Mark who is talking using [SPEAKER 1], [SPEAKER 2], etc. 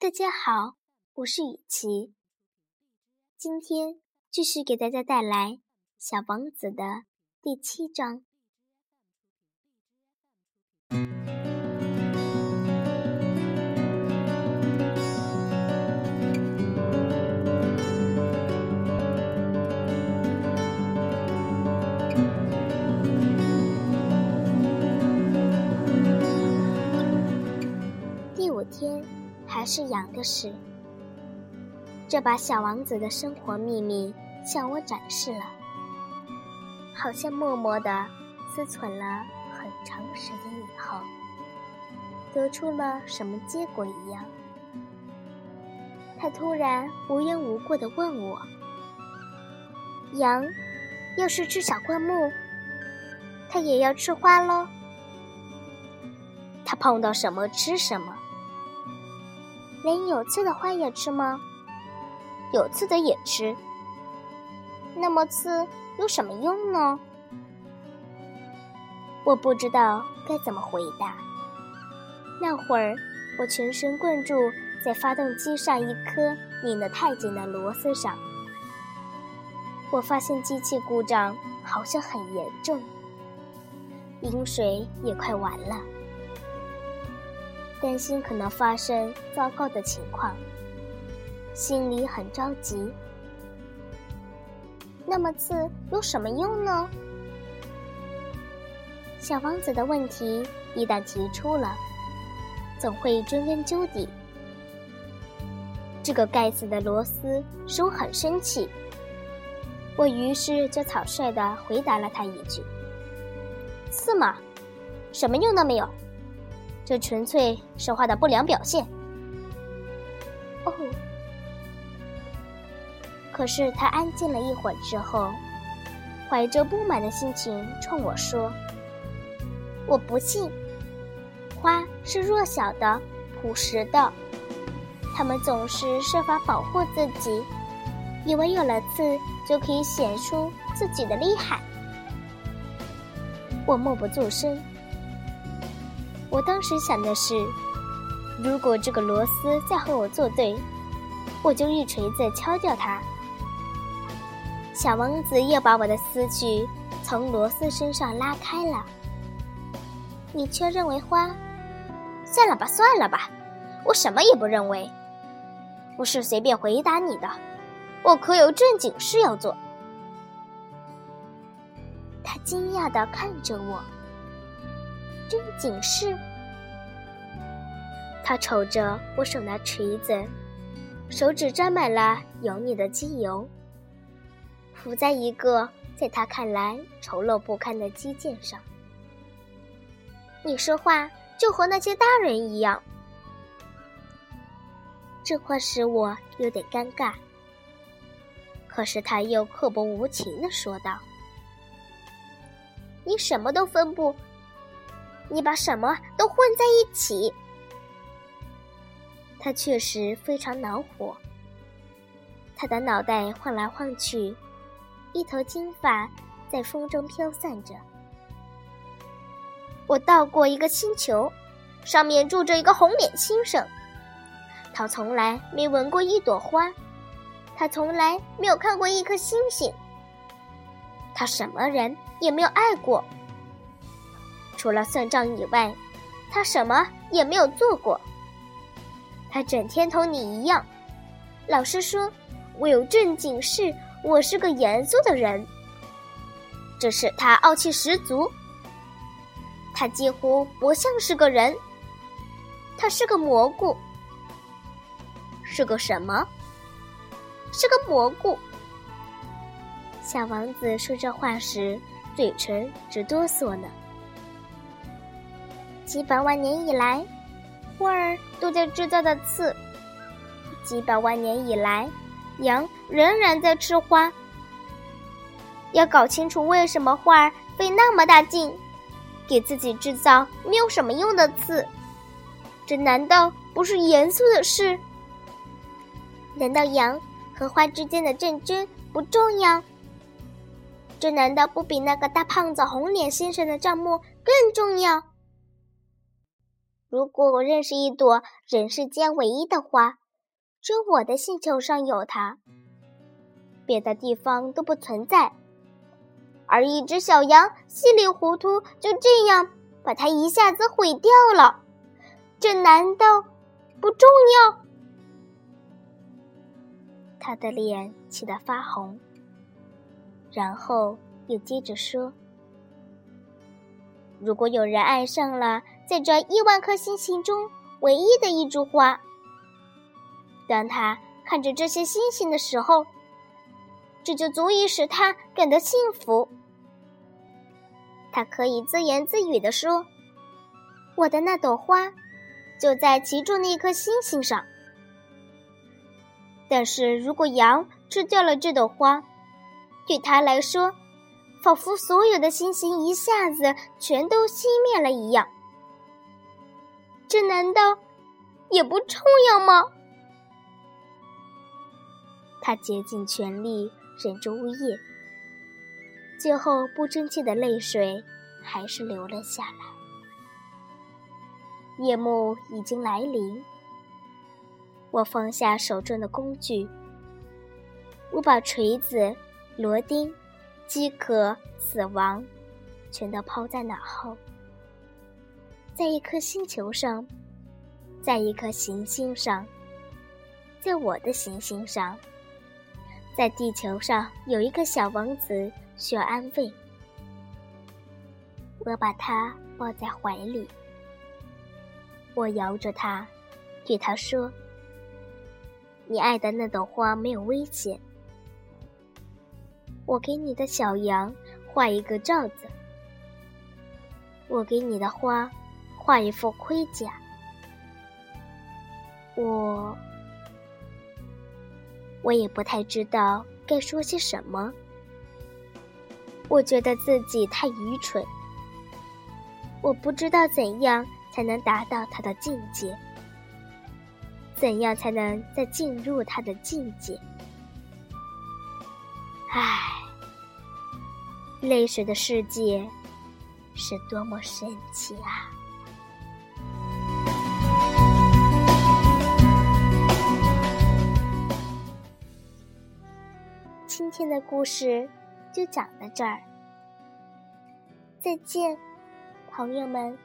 [SPEAKER 1] 大家好，我是雨琪。今天继续给大家带来《小王子》的第七章。是羊的事。这把小王子的生活秘密向我展示了，好像默默的思忖了很长时间以后，得出了什么结果一样。他突然无缘无故的问我：“羊，要是吃小灌木，它也要吃花喽？它碰到什么吃什么？连有刺的花也吃吗？”有刺的也吃，那么刺有什么用呢？我不知道该怎么回答。那会儿，我全神贯注在发动机上一颗拧得太紧的螺丝上。我发现机器故障好像很严重，饮水也快完了，担心可能发生糟糕的情况。心里很着急。那么刺有什么用呢？小王子的问题一旦提出了，总会追根究底。这个该死的螺丝使我很生气。我于是就草率的回答了他一句：“刺嘛，什么用都没有，这纯粹是花的不良表现。”哦。可是他安静了一会儿之后，怀着不满的心情冲我说：“我不信，花是弱小的、朴实的，它们总是设法保护自己，以为有了刺就可以显出自己的厉害。”我默不作声。我当时想的是，如果这个螺丝再和我作对，我就一锤子敲掉它。小王子又把我的思绪从螺丝身上拉开了。你却认为花？算了吧，算了吧，我什么也不认为。不是随便回答你的，我可有正经事要做。他惊讶的看着我。正经事？他瞅着我手拿锤子，手指沾满了油腻的机油。伏在一个在他看来丑陋不堪的基建上，你说话就和那些大人一样。这话使我有点尴尬。可是他又刻薄无情的说道：“你什么都分不，你把什么都混在一起。”他确实非常恼火，他的脑袋晃来晃去。一头金发在风中飘散着。我到过一个星球，上面住着一个红脸先生。他从来没闻过一朵花，他从来没有看过一颗星星。他什么人也没有爱过，除了算账以外，他什么也没有做过。他整天同你一样，老实说，我有正经事。我是个严肃的人，这使他傲气十足。他几乎不像是个人，他是个蘑菇。是个什么？是个蘑菇。小王子说这话时，嘴唇直哆嗦呢。几百万年以来，花儿都在制造的刺。几百万年以来。羊仍然在吃花。要搞清楚为什么花儿费那么大劲，给自己制造没有什么用的刺，这难道不是严肃的事？难道羊和花之间的战争不重要？这难道不比那个大胖子红脸先生的账目更重要？如果我认识一朵人世间唯一的花，只有我的星球上有它，别的地方都不存在。而一只小羊稀里糊涂就这样把它一下子毁掉了，这难道不重要？他的脸气得发红，然后又接着说：“如果有人爱上了在这亿万颗星星中唯一的一株花，当他看着这些星星的时候，这就足以使他感到幸福。他可以自言自语地说：‘我的那朵花就在其中的一颗星星上。’但是如果羊吃掉了这朵花，对他来说，仿佛所有的星星一下子全都熄灭了一样。这难道也不重要吗？”他竭尽全力忍着呜咽，最后不争气的泪水还是流了下来。夜幕已经来临，我放下手中的工具，我把锤子、螺钉、饥渴、死亡全都抛在脑后。在一颗星球上，在一颗行星上，在我的行星上。在地球上有一个小王子需要安慰，我把他抱在怀里，我摇着他，对他说：“你爱的那朵花没有危险。我给你的小羊画一个罩子，我给你的花画一副盔甲，我。”我也不太知道该说些什么。我觉得自己太愚蠢。我不知道怎样才能达到他的境界，怎样才能再进入他的境界。唉，泪水的世界是多么神奇啊！天的故事就讲到这儿，再见，朋友们。